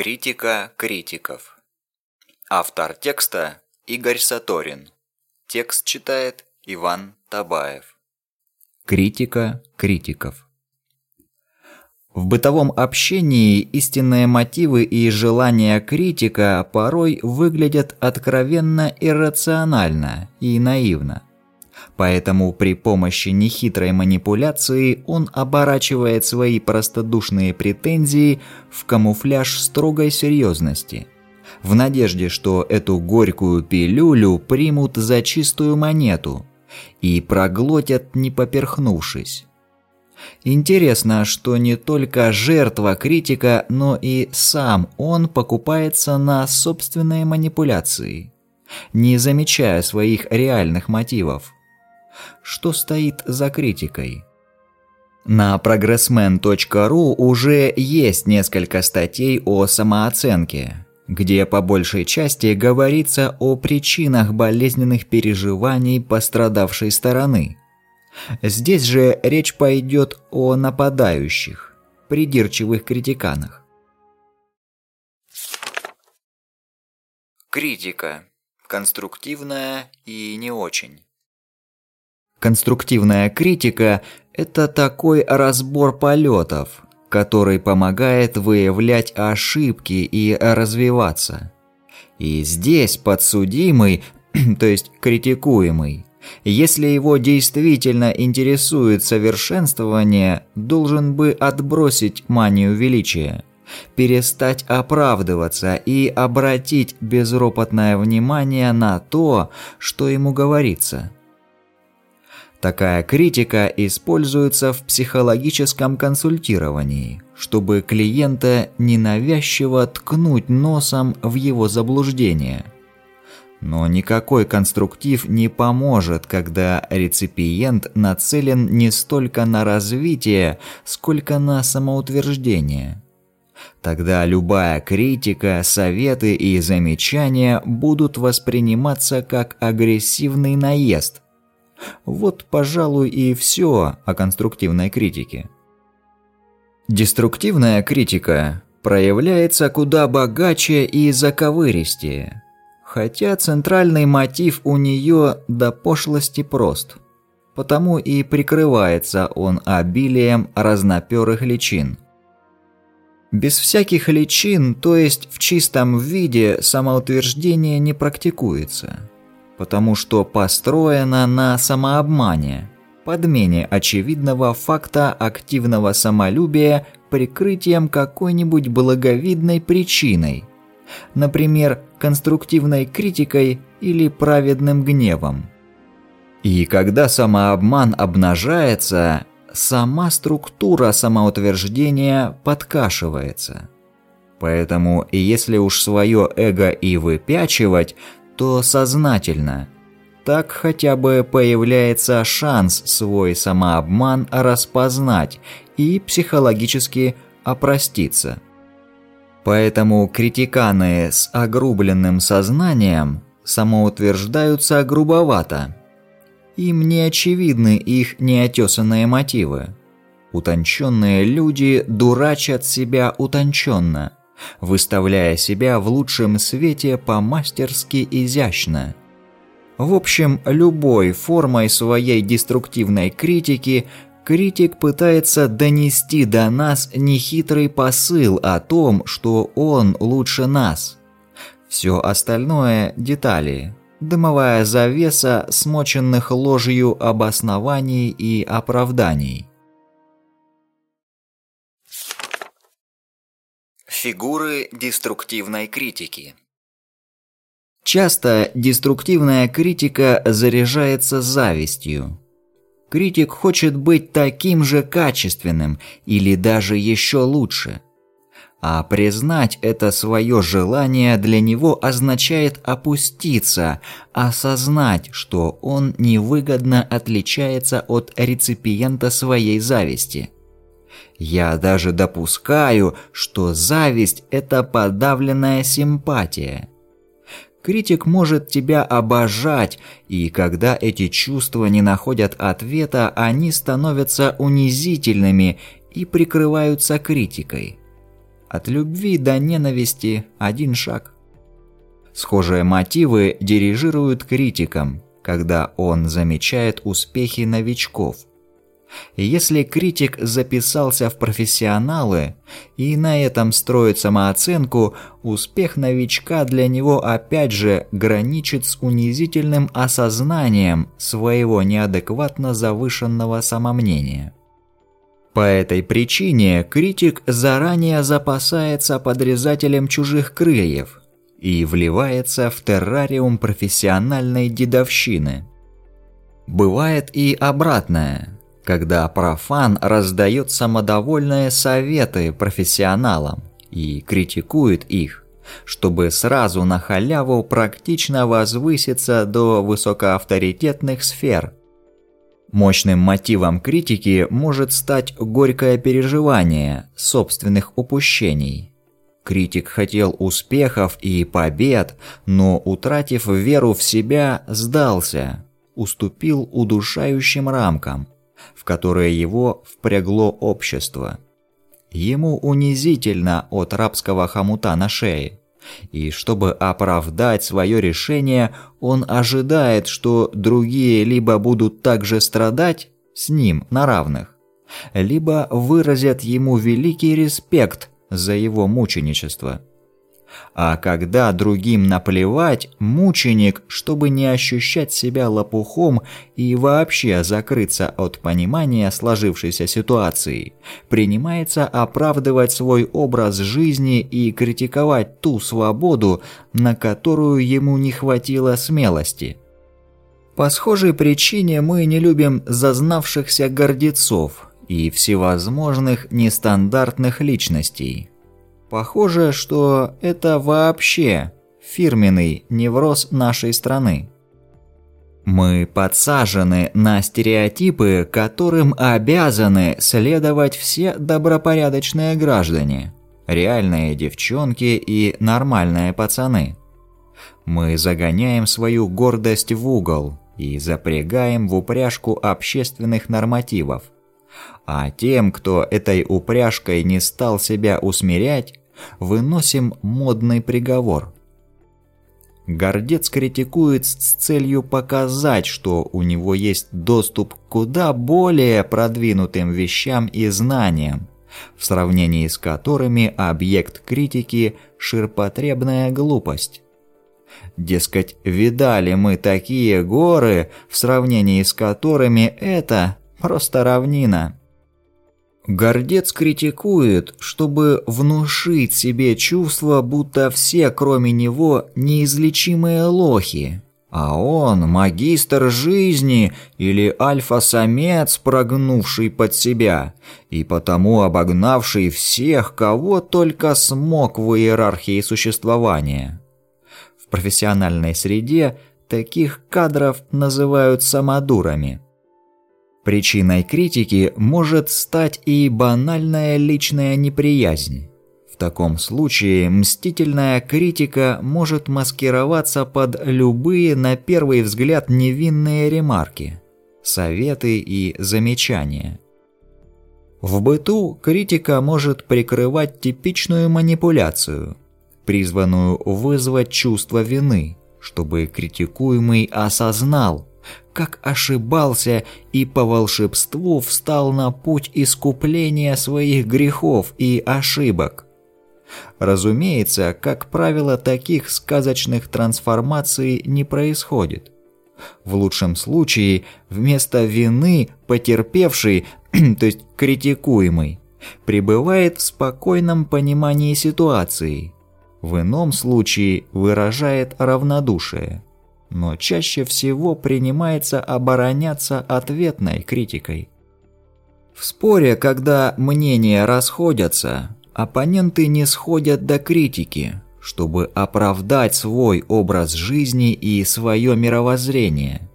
Критика критиков. Автор текста Игорь Саторин. Текст читает Иван Табаев. Критика критиков. В бытовом общении истинные мотивы и желания критика порой выглядят откровенно иррационально и наивно. Поэтому при помощи нехитрой манипуляции он оборачивает свои простодушные претензии в камуфляж строгой серьезности, в надежде, что эту горькую пилюлю примут за чистую монету и проглотят не поперхнувшись. Интересно, что не только жертва критика, но и сам он покупается на собственные манипуляции, не замечая своих реальных мотивов что стоит за критикой. На progressman.ru уже есть несколько статей о самооценке, где по большей части говорится о причинах болезненных переживаний пострадавшей стороны. Здесь же речь пойдет о нападающих, придирчивых критиканах. Критика. Конструктивная и не очень. Конструктивная критика – это такой разбор полетов, который помогает выявлять ошибки и развиваться. И здесь подсудимый, то есть критикуемый, если его действительно интересует совершенствование, должен бы отбросить манию величия, перестать оправдываться и обратить безропотное внимание на то, что ему говорится – Такая критика используется в психологическом консультировании, чтобы клиента ненавязчиво ткнуть носом в его заблуждение. Но никакой конструктив не поможет, когда реципиент нацелен не столько на развитие, сколько на самоутверждение. Тогда любая критика, советы и замечания будут восприниматься как агрессивный наезд – вот, пожалуй, и все о конструктивной критике. Деструктивная критика проявляется куда богаче и заковыристее, хотя центральный мотив у нее до пошлости прост, потому и прикрывается он обилием разноперых личин. Без всяких личин, то есть в чистом виде, самоутверждение не практикуется – потому что построена на самообмане, подмене очевидного факта активного самолюбия прикрытием какой-нибудь благовидной причиной, например, конструктивной критикой или праведным гневом. И когда самообман обнажается, сама структура самоутверждения подкашивается. Поэтому, если уж свое эго и выпячивать, то сознательно. Так хотя бы появляется шанс свой самообман распознать и психологически опроститься. Поэтому критиканы с огрубленным сознанием самоутверждаются грубовато. Им не очевидны их неотесанные мотивы. Утонченные люди дурачат себя утонченно – выставляя себя в лучшем свете по-мастерски изящно. В общем, любой формой своей деструктивной критики критик пытается донести до нас нехитрый посыл о том, что он лучше нас. Все остальное – детали, дымовая завеса смоченных ложью обоснований и оправданий. Фигуры деструктивной критики Часто деструктивная критика заряжается завистью. Критик хочет быть таким же качественным или даже еще лучше. А признать это свое желание для него означает опуститься, осознать, что он невыгодно отличается от реципиента своей зависти – я даже допускаю, что зависть – это подавленная симпатия. Критик может тебя обожать, и когда эти чувства не находят ответа, они становятся унизительными и прикрываются критикой. От любви до ненависти один шаг. Схожие мотивы дирижируют критиком, когда он замечает успехи новичков. Если критик записался в профессионалы и на этом строит самооценку, успех новичка для него опять же граничит с унизительным осознанием своего неадекватно завышенного самомнения. По этой причине критик заранее запасается подрезателем чужих крыльев и вливается в террариум профессиональной дедовщины. Бывает и обратное, когда профан раздает самодовольные советы профессионалам и критикует их, чтобы сразу на халяву практично возвыситься до высокоавторитетных сфер – Мощным мотивом критики может стать горькое переживание собственных упущений. Критик хотел успехов и побед, но, утратив веру в себя, сдался, уступил удушающим рамкам, в которые его впрягло общество. Ему унизительно от рабского хомута на шее. И чтобы оправдать свое решение, он ожидает, что другие либо будут также страдать с ним на равных, либо выразят ему великий респект за его мученичество. А когда другим наплевать, мученик, чтобы не ощущать себя лопухом и вообще закрыться от понимания сложившейся ситуации, принимается оправдывать свой образ жизни и критиковать ту свободу, на которую ему не хватило смелости. По схожей причине мы не любим зазнавшихся гордецов и всевозможных нестандартных личностей – Похоже, что это вообще фирменный невроз нашей страны. Мы подсажены на стереотипы, которым обязаны следовать все добропорядочные граждане, реальные девчонки и нормальные пацаны. Мы загоняем свою гордость в угол и запрягаем в упряжку общественных нормативов – а тем, кто этой упряжкой не стал себя усмирять, выносим модный приговор. Гордец критикует с целью показать, что у него есть доступ к куда более продвинутым вещам и знаниям, в сравнении с которыми объект критики – ширпотребная глупость. Дескать, видали мы такие горы, в сравнении с которыми это просто равнина. Гордец критикует, чтобы внушить себе чувство, будто все, кроме него, неизлечимые лохи. А он магистр жизни или альфа-самец, прогнувший под себя, и потому обогнавший всех, кого только смог в иерархии существования. В профессиональной среде таких кадров называют самодурами – Причиной критики может стать и банальная личная неприязнь. В таком случае мстительная критика может маскироваться под любые на первый взгляд невинные ремарки, советы и замечания. В быту критика может прикрывать типичную манипуляцию, призванную вызвать чувство вины, чтобы критикуемый осознал, как ошибался и по волшебству встал на путь искупления своих грехов и ошибок. Разумеется, как правило, таких сказочных трансформаций не происходит. В лучшем случае, вместо вины потерпевший, то есть критикуемый, пребывает в спокойном понимании ситуации. В ином случае выражает равнодушие но чаще всего принимается обороняться ответной критикой. В споре, когда мнения расходятся, оппоненты не сходят до критики, чтобы оправдать свой образ жизни и свое мировоззрение.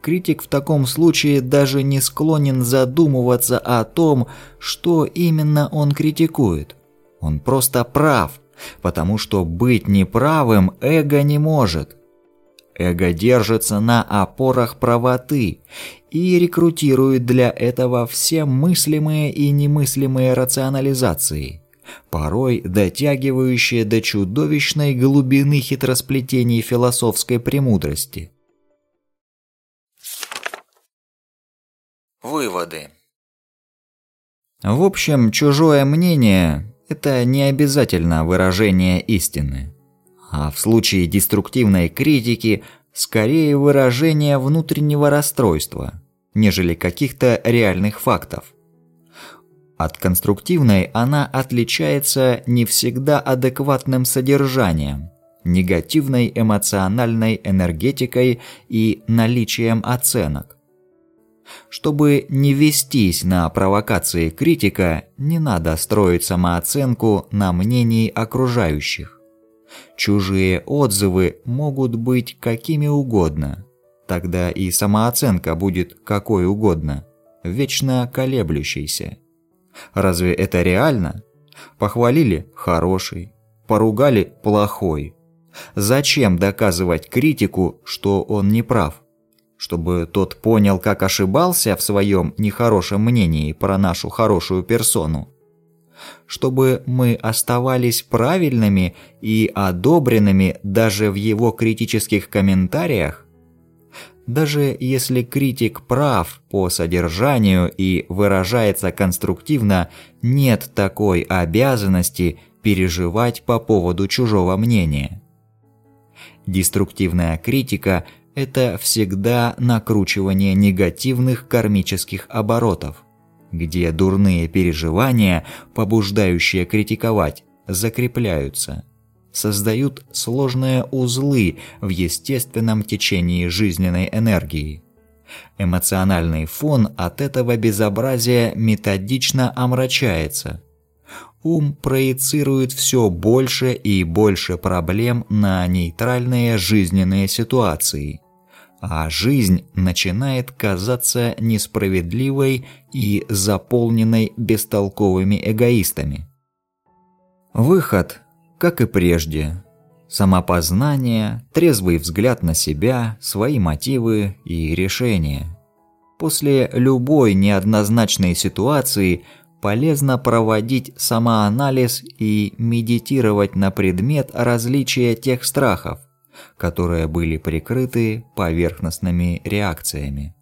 Критик в таком случае даже не склонен задумываться о том, что именно он критикует. Он просто прав, потому что быть неправым эго не может – Эго держится на опорах правоты и рекрутирует для этого все мыслимые и немыслимые рационализации, порой дотягивающее до чудовищной глубины хитросплетений философской премудрости. Выводы. В общем, чужое мнение – это не обязательно выражение истины, а в случае деструктивной критики – скорее выражение внутреннего расстройства, нежели каких-то реальных фактов. От конструктивной она отличается не всегда адекватным содержанием, негативной эмоциональной энергетикой и наличием оценок. Чтобы не вестись на провокации критика, не надо строить самооценку на мнении окружающих. Чужие отзывы могут быть какими угодно. Тогда и самооценка будет какой угодно, вечно колеблющейся. Разве это реально? Похвалили – хороший, поругали – плохой. Зачем доказывать критику, что он не прав? Чтобы тот понял, как ошибался в своем нехорошем мнении про нашу хорошую персону? Чтобы мы оставались правильными и одобренными даже в его критических комментариях? Даже если критик прав по содержанию и выражается конструктивно, нет такой обязанности переживать по поводу чужого мнения. Деструктивная критика – это всегда накручивание негативных кармических оборотов, где дурные переживания, побуждающие критиковать, закрепляются – создают сложные узлы в естественном течении жизненной энергии. Эмоциональный фон от этого безобразия методично омрачается. Ум проецирует все больше и больше проблем на нейтральные жизненные ситуации, а жизнь начинает казаться несправедливой и заполненной бестолковыми эгоистами. Выход как и прежде. Самопознание, трезвый взгляд на себя, свои мотивы и решения. После любой неоднозначной ситуации полезно проводить самоанализ и медитировать на предмет различия тех страхов, которые были прикрыты поверхностными реакциями.